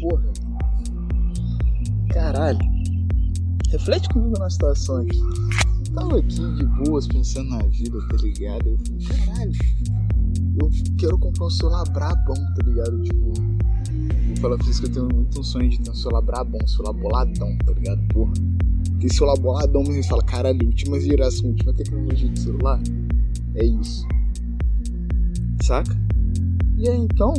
porra. Caralho. Reflete comigo na situação aqui. Tava aqui de boas pensando na vida, tá ligado? Eu falei, caralho. Eu quero comprar um celular brabão, tá ligado? Tipo. Vou falar pra vocês que eu tenho muito um sonho de ter um celular brabão, um celular boladão, tá ligado? Porra. Porque celular boladão mesmo fala, caralho, última geração, última tecnologia de celular. É isso. Saca? E aí então,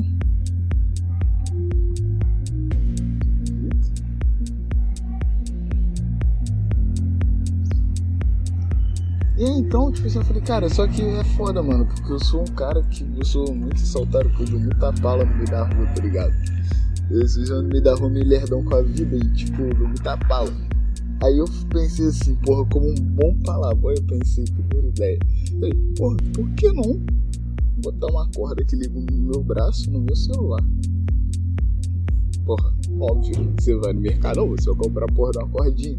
então, tipo assim, eu falei, cara, só que é foda, mano, porque eu sou um cara que eu sou muito saltado, eu dou muita pala no meio da rua, tá ligado? Eu sou no meio da rua meio lerdão com a vida e, tipo, eu dou muita pala. Aí eu pensei assim, porra, como um bom palaboy, eu pensei, primeira ideia. Falei, porra, por que não botar uma corda que liga no meu braço no meu celular? Porra, óbvio, você vai no mercado, você vai comprar porra de uma cordinha,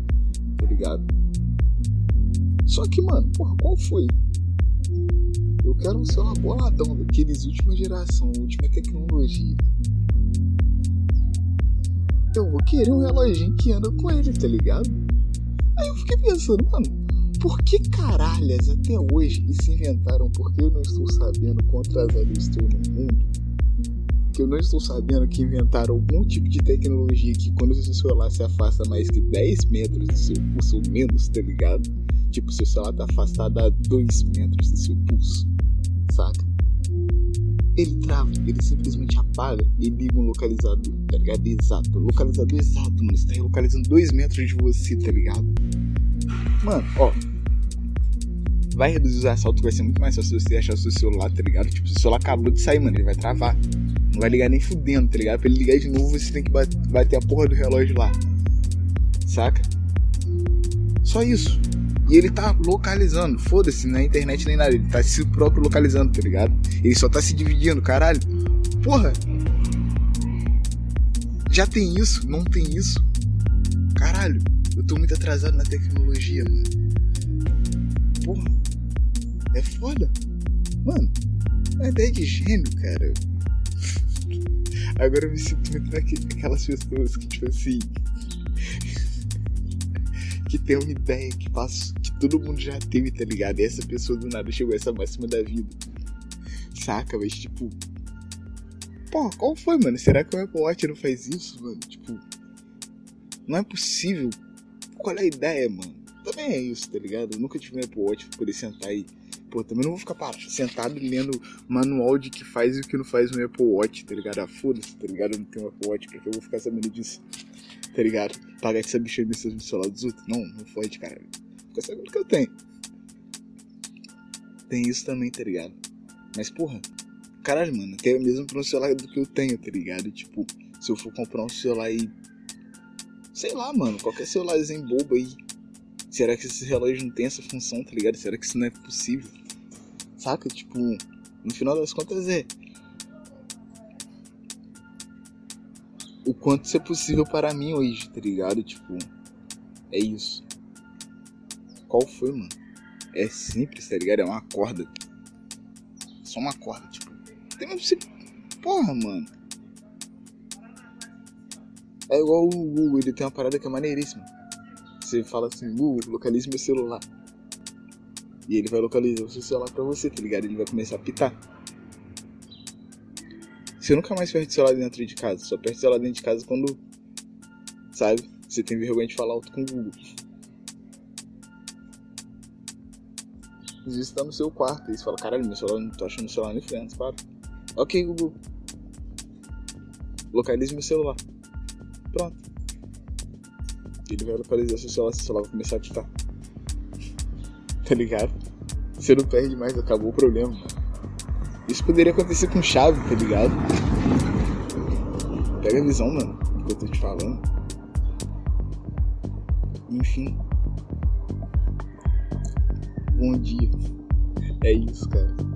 tá ligado? Só que, mano, porra, qual foi? Eu quero um celular boladão daqueles última geração, última tecnologia. Eu vou querer um reloginho que anda com ele, tá ligado? Aí eu fiquei pensando, mano, por que caralhas até hoje se inventaram? Porque eu não estou sabendo quão atrasado eu estou no mundo. Que eu não estou sabendo que inventaram algum tipo de tecnologia que quando o celular se afasta mais que 10 metros do seu pulso menos, tá ligado? Tipo, seu celular tá afastado a 2 metros do seu pulso, saca? Ele trava, ele simplesmente apaga e liga um localizador, tá ligado? Exato, localizador exato, mano. Você tá localizando 2 metros de você, tá ligado? Mano, ó. Vai reduzir o assalto, vai ser muito mais fácil você achar o seu celular, tá ligado? Tipo, se o celular acabou de sair, mano, ele vai travar. Não vai ligar nem fudendo, tá ligado? Pra ele ligar de novo, você tem que bater a porra do relógio lá. Saca? Só isso. E ele tá localizando, foda-se, na internet nem nada, ele tá se próprio localizando, tá ligado? Ele só tá se dividindo, caralho. Porra! Já tem isso? Não tem isso? Caralho, eu tô muito atrasado na tecnologia, mano. Porra, é foda. Mano, é ideia de gênio, cara. Agora eu me sinto muito naquelas pessoas que, tipo assim que tem uma ideia que, passa, que todo mundo já teve, tá ligado? E essa pessoa do nada chegou a essa máxima da vida. Saca? Mas tipo. Pô, qual foi, mano? Será que o Apple Watch não faz isso, mano? Tipo. Não é possível. Qual é a ideia, mano? Também é isso, tá ligado? Eu nunca tive um Apple Watch pra poder sentar e. Pô, também não vou ficar parado, sentado lendo manual de que faz e o que não faz no Apple Watch, tá ligado? Ah, foda-se, tá ligado? Eu não tenho um Apple Watch, porque eu vou ficar sabendo disso tá ligado? Pagar essa bicha no celular dos outros. Não, não fode, cara. Fica sabendo que eu tenho. Tem isso também, tá ligado? Mas, porra, caralho, mano, quero mesmo pra um celular do que eu tenho, tá ligado? Tipo, se eu for comprar um celular aí. Sei lá, mano, qualquer celularzinho bobo aí. Será que esse relógio não tem essa função, tá ligado? Será que isso não é possível? Saca? Tipo, no final das contas é o quanto isso é possível para mim hoje, tá ligado? Tipo, é isso. Qual foi, mano? É simples, tá ligado? É uma corda. Só uma corda, tipo. Tem você. Porra, mano. É igual o Google, ele tem uma parada que é maneiríssima. Você fala assim, Google, localize meu celular. E ele vai localizar o seu celular pra você, tá ligado? Ele vai começar a pitar. Você nunca mais perde celular dentro de casa. Só perde celular dentro de casa quando. Sabe? Você tem vergonha de falar alto com o Google. Às vezes tá no seu quarto e você fala, caralho, meu celular não tô achando o celular nem frente, para. Ok, Google. Localize meu celular. Pronto. Ele vai localizar seu celular, seu celular vai começar a pitar. tá ligado? Você não perde mais, acabou o problema. Isso poderia acontecer com chave, tá ligado? Pega a visão, mano, do que eu tô te falando. Enfim. Bom dia. É isso, cara.